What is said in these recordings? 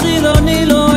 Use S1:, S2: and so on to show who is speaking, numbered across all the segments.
S1: sido ni lo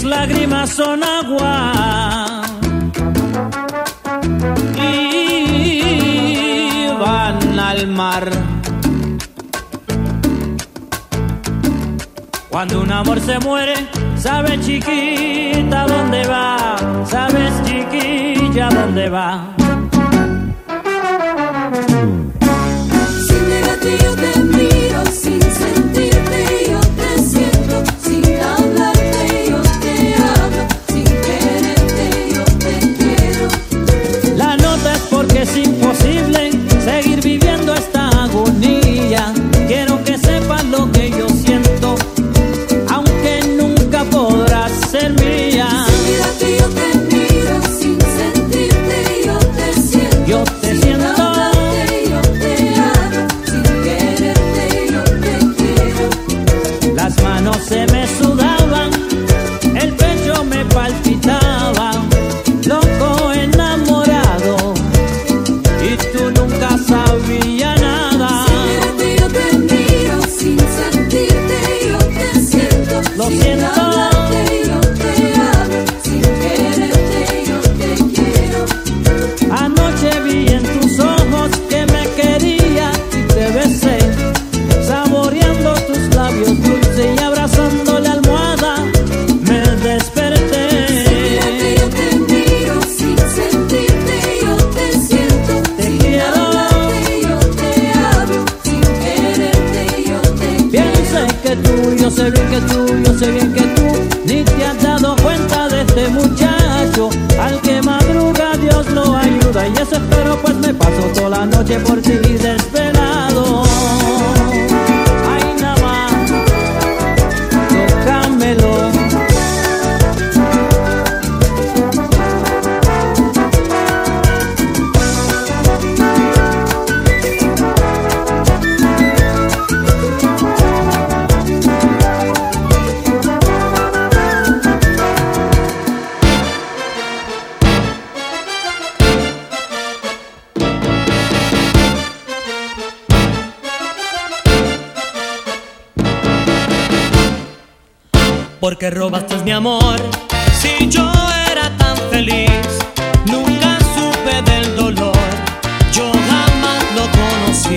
S1: mis lágrimas son agua. Y van al mar. Cuando un amor se muere, sabes chiquita dónde va, sabes chiquilla dónde va.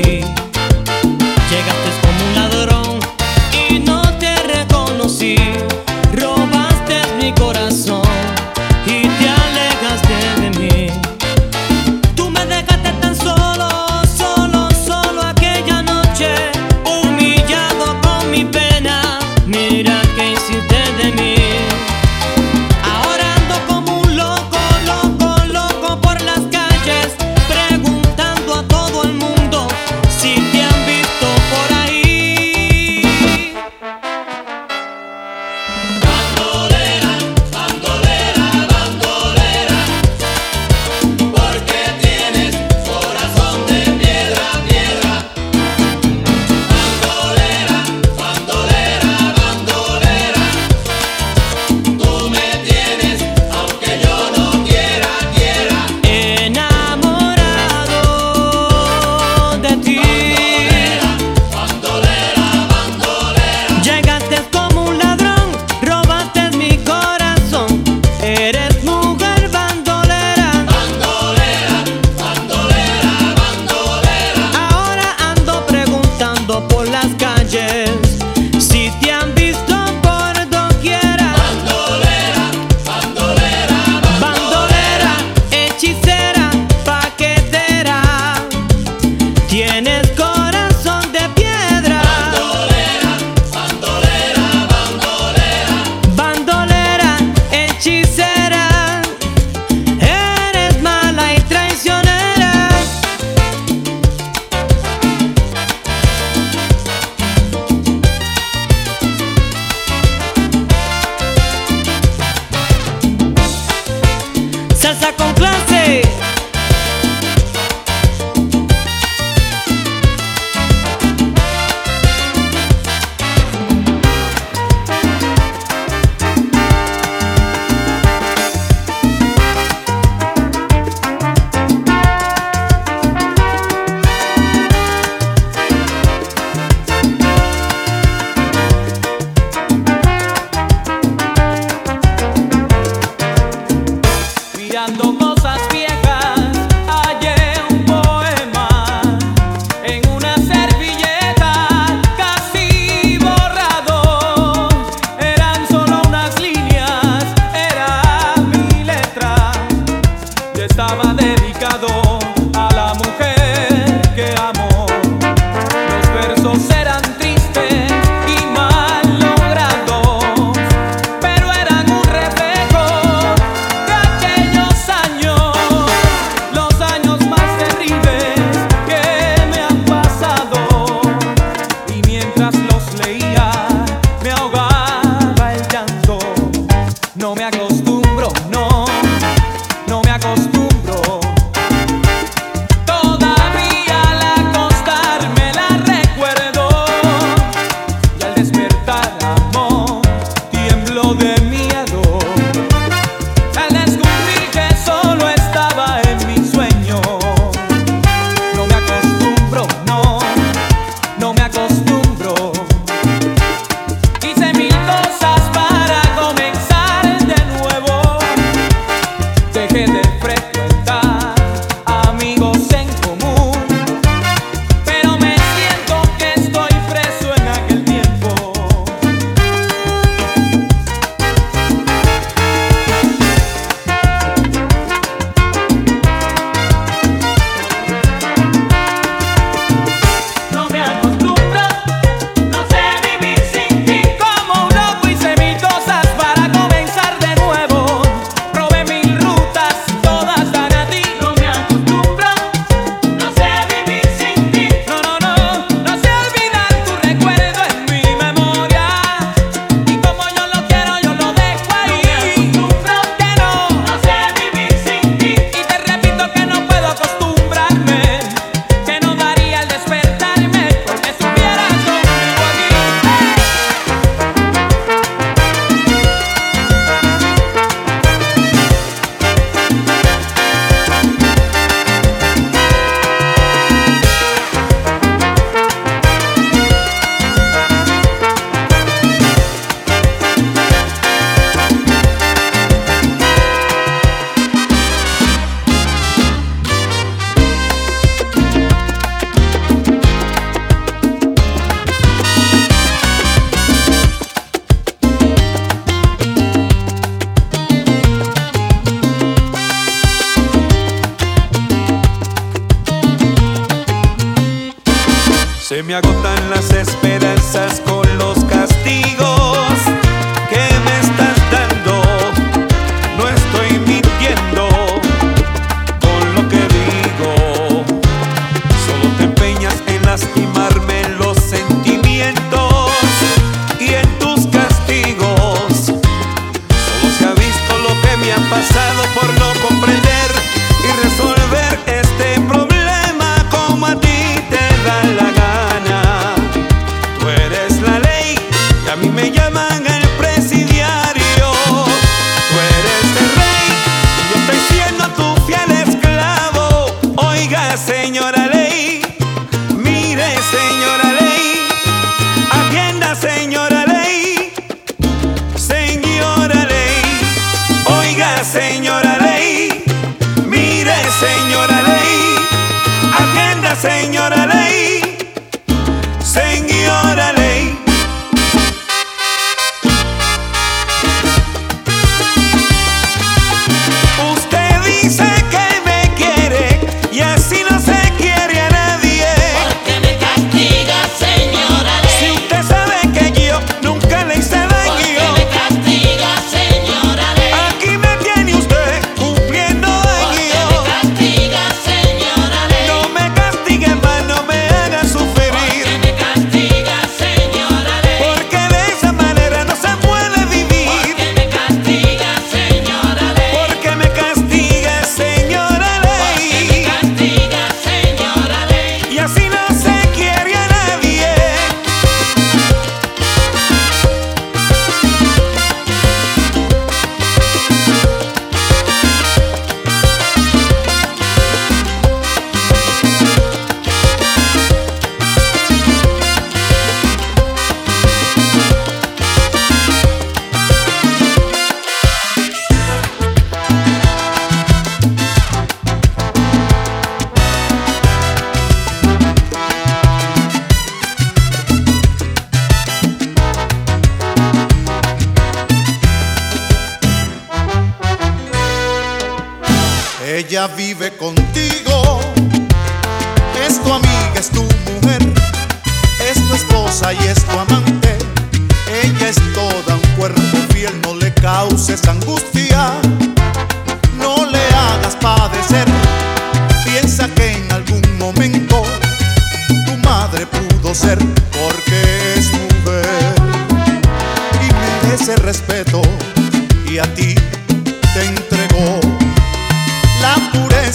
S2: mí.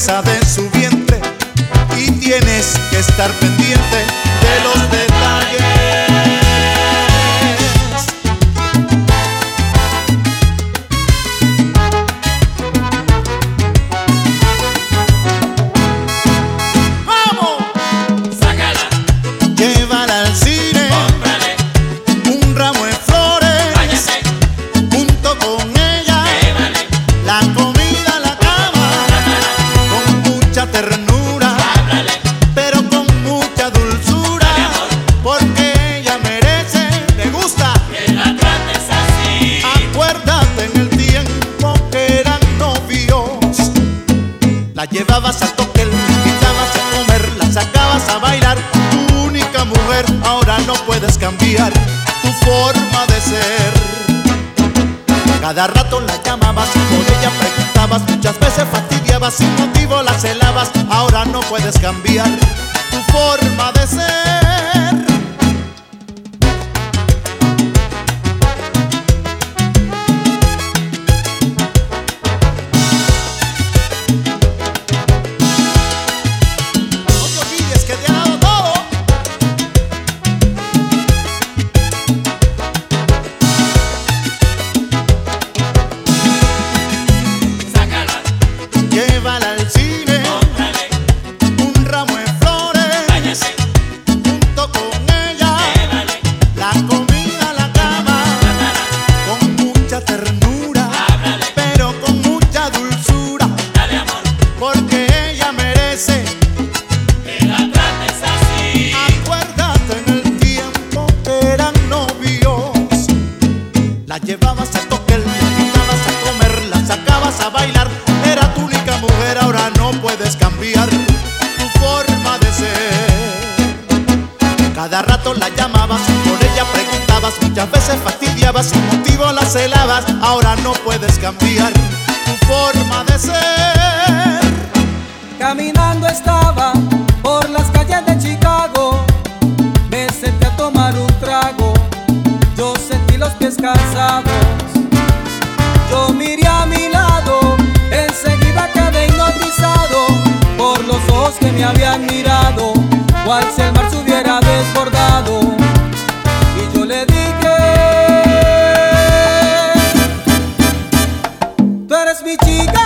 S3: pesada en
S4: su vientre y tienes que estar pendiente. puedes cambiar.
S3: be cheated.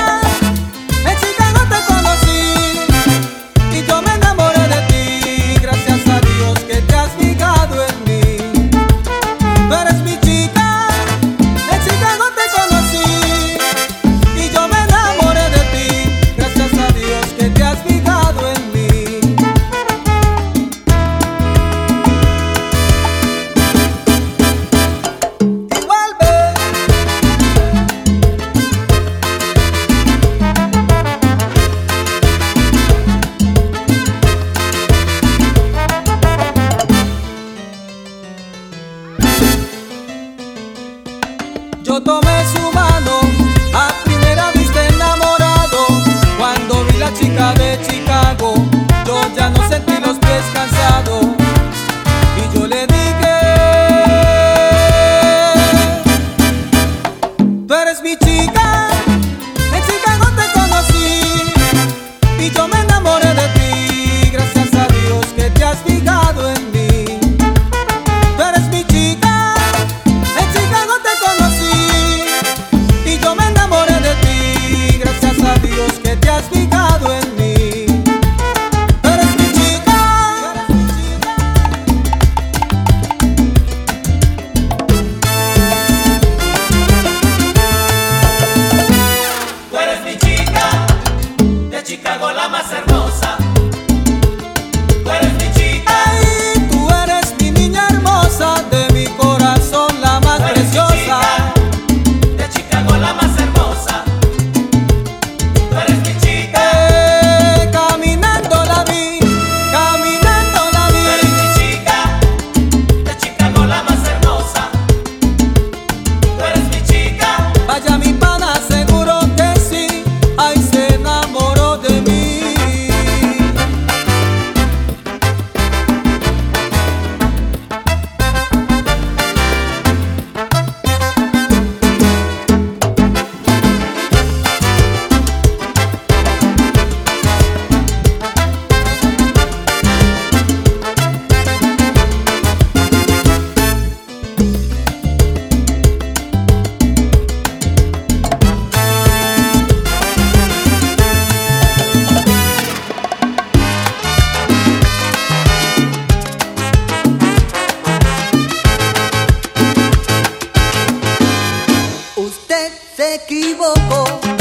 S3: se
S5: equivocó.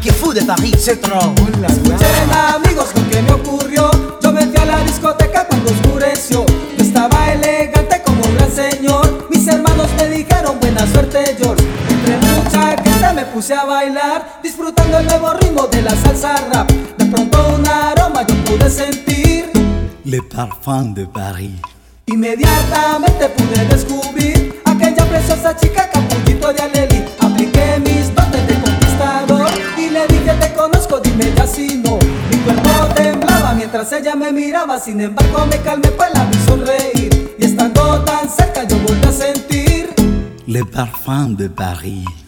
S6: qui fou de Paris, c'est trop.
S3: Escuchen amigos lo que me ocurrió. Yo me fui a la discoteca cuando oscureció. Estaba elegante como un gran señor. Mis hermanos me dijeron buena suerte, George. Entre mucha gente me puse a bailar, disfrutando el nuevo ritmo de la salsa rap. De pronto un aroma yo pude sentir.
S6: Le parfum de Paris.
S3: Inmediatamente pude descubrir aquella preciosa chica capullito de Aleli ella me miraba, sin embargo me calmé, pues la vi sonreír. Y estando tan cerca yo volví a sentir.
S6: Les parfums de
S7: París.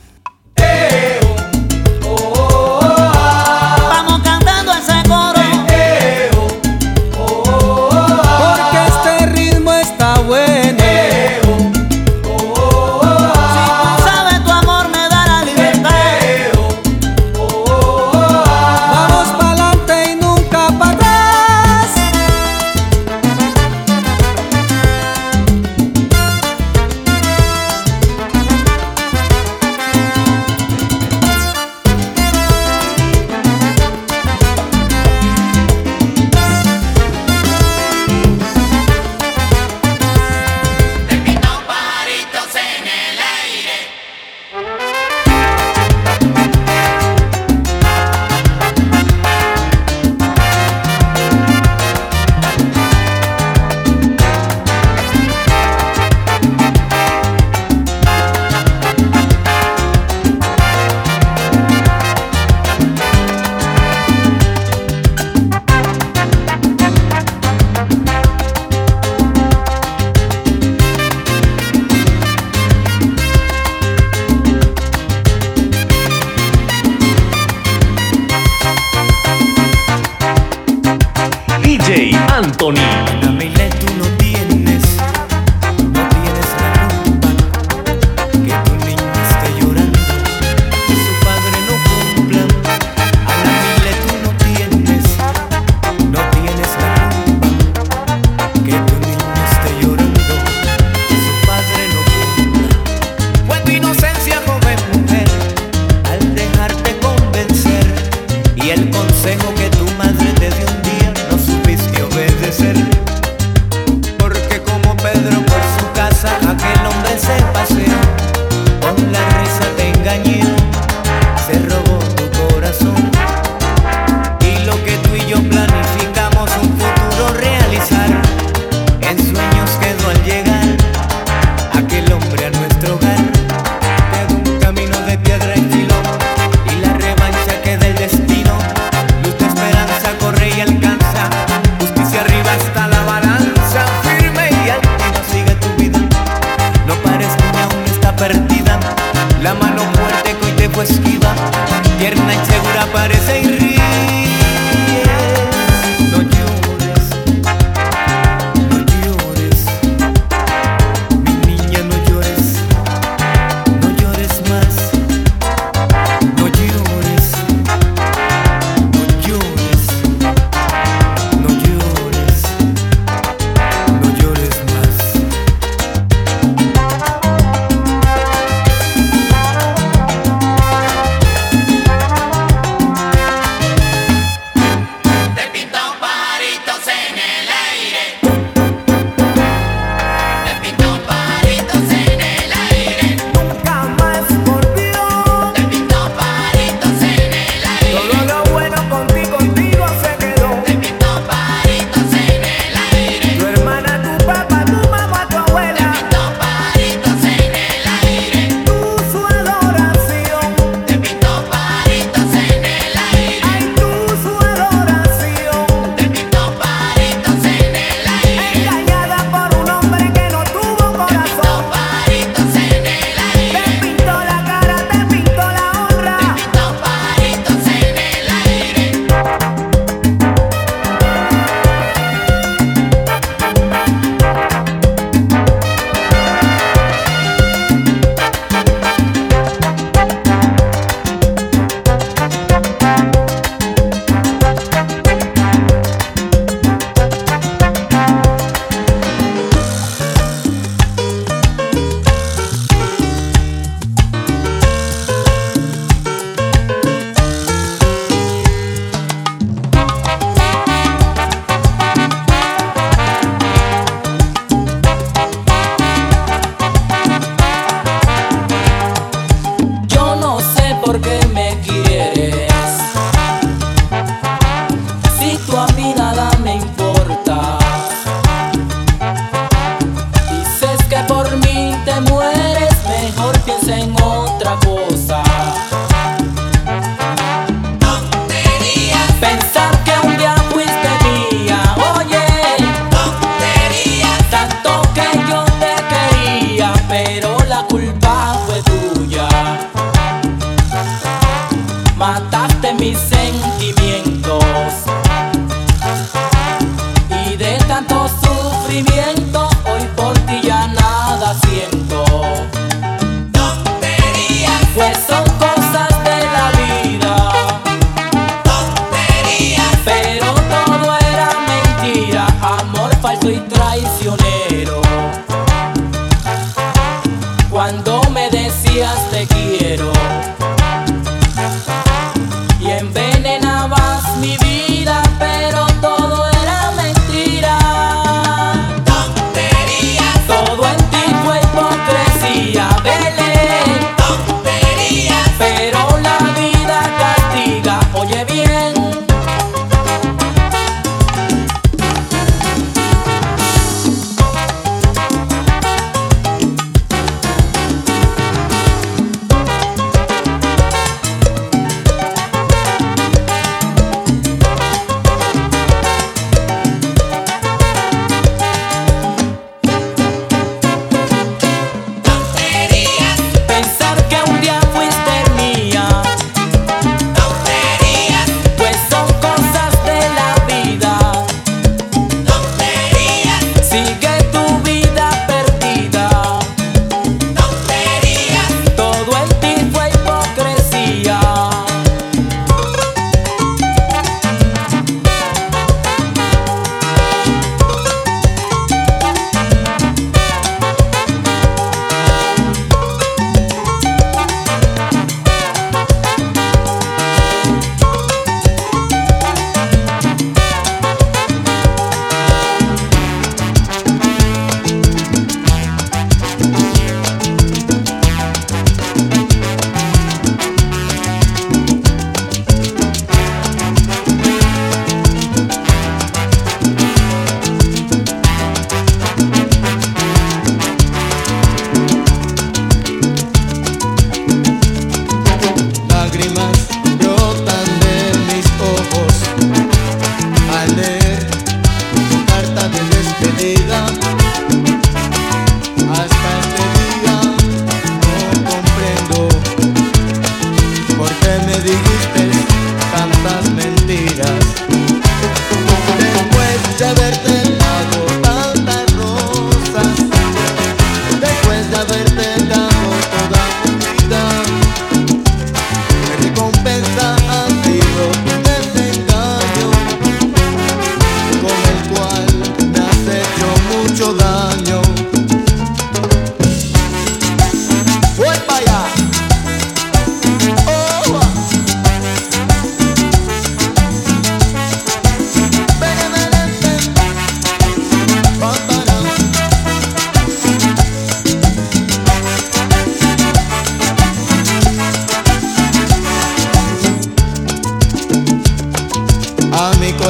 S7: Me
S8: decías te quiero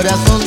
S9: corazón